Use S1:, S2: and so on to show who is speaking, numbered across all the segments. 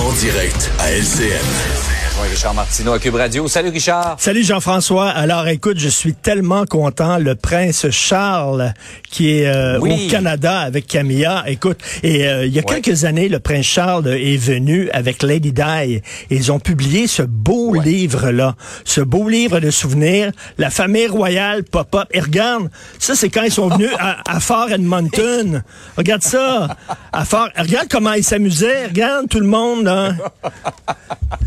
S1: En direct à LCN.
S2: Oui, Richard Martineau à Cube Radio. Salut Richard.
S3: Salut Jean-François. Alors écoute, je suis tellement content. Le prince Charles qui est euh,
S2: Oui.
S3: au Canada avec Camilla. Écoute, et euh, il y a
S2: Ouais.
S3: quelques années, le prince Charles est venu avec Lady Di et ils ont publié ce beau livre-là. Ce beau livre de souvenirs. La famille royale pop-up. Et regarde, ça c'est quand ils sont venus à, à Fort Edmonton. Regarde ça. À Fort, regarde comment ils s'amusaient. Regarde tout le monde. là.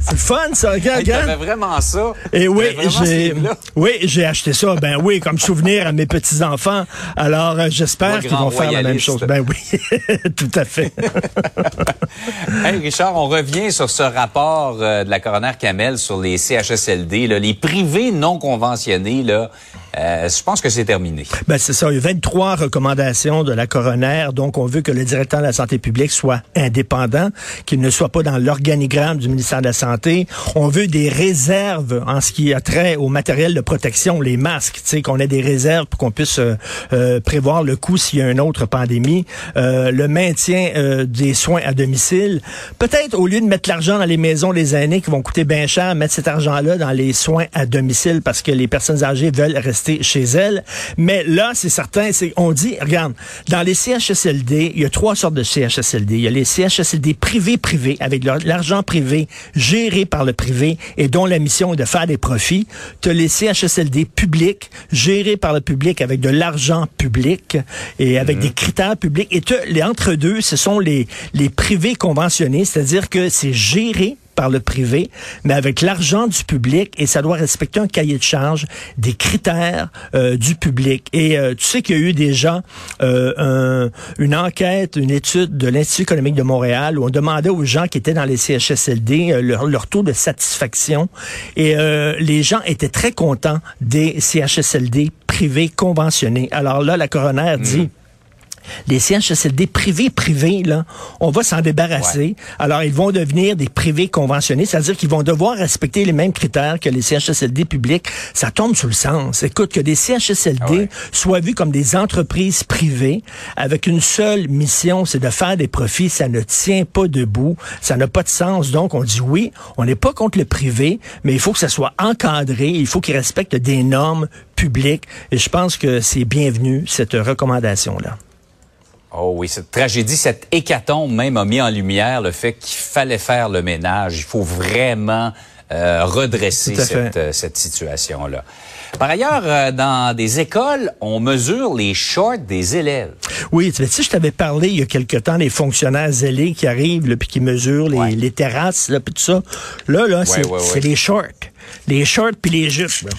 S3: C'est fun ça. Regarde,
S2: Hey,
S3: regarde.
S2: Vraiment ça.
S3: Et oui, j'ai oui, j'ai acheté ça. Ben oui, comme souvenir à mes petits enfants. Alors euh, j'espère qu'ils vont faire la même chose. Ben oui, tout à fait.
S2: Hey Richard, on revient sur ce rapport euh, de la coroner Kamel sur les CHSLD, là, les privés non conventionnés. Là, euh, je pense que c'est terminé.
S3: Ben c'est ça. Il y a 23 recommandations de la coroner. Donc on veut que le directeur de la santé publique soit indépendant, qu'il ne soit pas dans l'organigramme du ministère de la santé. On veut des réserves en ce qui a trait au matériel de protection, les masques. Tu sais qu'on ait des réserves pour qu'on puisse euh, euh, prévoir le coût s'il y a une autre pandémie. Euh, le maintien des soins à domicile. Peut-être au lieu de mettre l'argent dans les maisons des aînés qui vont coûter bien cher, mettre cet argent-là dans les soins à domicile parce que les personnes âgées veulent rester chez elles. Mais là, c'est certain, c'est on dit, regarde, dans les CHSLD, il y a trois sortes de CHSLD. Il y a les CHSLD privés privés avec l'argent privé géré par le privé et dont la mission est de faire des profits. Tu as les CHSLD publics gérés par le public avec de l'argent public et avec des critères publics. Et les entre deux, ce sont les les privés conventionnés, c'est-à-dire que c'est géré par le privé, mais avec l'argent du public et ça doit respecter un cahier de charge, des critères euh, du public. Et euh, tu sais qu'il y a eu déjà euh, un- une enquête, une étude de l'Institut économique de Montréal où on demandait aux gens qui étaient dans les CHSLD euh, leur, leur taux de satisfaction et les gens étaient très contents des CHSLD privés conventionnés. Alors là, la coroner dit les CHSLD privés privés là, on va s'en débarrasser. Alors ils vont devenir des privés conventionnés, c'est-à-dire qu'ils vont devoir respecter les mêmes critères que les CHSLD publics. Ça tombe sous le sens. Écoute que des CHSLD
S2: Ah ouais.
S3: soient vus comme des entreprises privées avec une seule mission, c'est de faire des profits, ça ne tient pas debout, ça n'a pas de sens. Donc on dit oui, on n'est pas contre le privé, mais il faut que ça soit encadré, il faut qu'ils respectent des normes publiques et je pense que c'est bienvenu cette recommandation là.
S2: Oh oui, cette tragédie, cette hécatombe même a mis en lumière le fait qu'il fallait faire le ménage. Il faut vraiment euh, redresser cette, euh, cette situation-là. Par ailleurs, euh, dans des écoles, on mesure les shorts des élèves.
S3: Oui, tu sais, je t'avais parlé il y a quelque temps des fonctionnaires zélés qui arrivent là, puis qui mesurent les,
S2: Ouais.
S3: les terrasses là, puis tout ça. Là, là, c'est
S2: ouais,
S3: les shorts, les shorts puis les jupes. Là.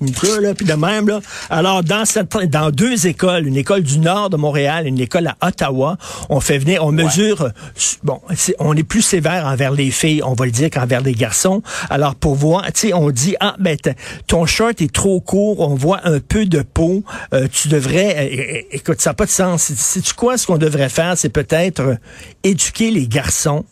S3: Ça, là, puis de même, là. Alors, dans, cette, dans deux écoles, une école du nord de Montréal et une école à Ottawa, on fait venir, on mesure, bon, on est plus sévère envers les filles, on va le dire, qu'envers les garçons. Alors, pour voir, tu sais, on dit, ah, ben, ton shirt est trop court, on voit un peu de peau, euh, tu devrais, euh, écoute, ça n'a pas de sens. C'est-tu quoi, ce qu'on devrait faire? C'est peut-être euh, éduquer les garçons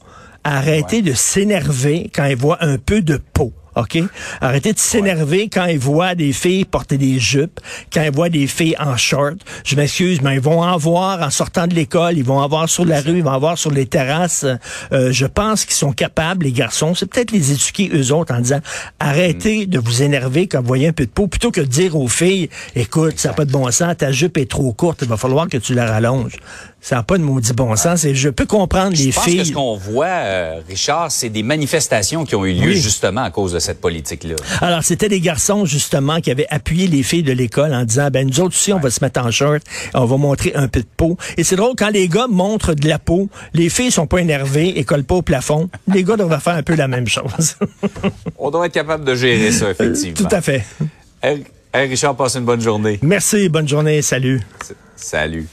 S3: à arrêter de s'énerver quand ils voient un peu de peau. OK? Arrêtez de s'énerver quand ils voient des filles porter des jupes, quand ils voient des filles en short. Je m'excuse, mais ils vont en voir en sortant de l'école, ils vont en voir sur la rue, ils vont en voir sur les terrasses. Euh, je pense qu'ils sont capables, les garçons. C'est peut-être les éduquer eux autres en disant arrêtez de vous énerver quand vous voyez un peu de peau, plutôt que de dire aux filles écoute, ça n'a pas de bon sens, ta jupe est trop courte, il va falloir que tu la rallonges. Ça n'a pas de maudit bon sens. Et je peux comprendre les
S2: Je pense
S3: filles.
S2: que ce qu'on voit, euh, Richard, c'est des manifestations qui ont eu lieu
S3: Oui.
S2: justement à cause de cette politique-là?
S3: Alors, c'était des garçons, justement, qui avaient appuyé les filles de l'école en disant, ben, nous autres aussi, on va se mettre en short, on va montrer un peu de peau. Et c'est drôle, quand les gars montrent de la peau, les filles sont pas énervées et collent pas au plafond. Les gars devraient faire un peu la même chose.
S2: On doit être capable de gérer ça, effectivement.
S3: Tout à fait.
S2: Hey, hey, Richard, passe une bonne journée.
S3: Merci, bonne journée, salut.
S2: Salut.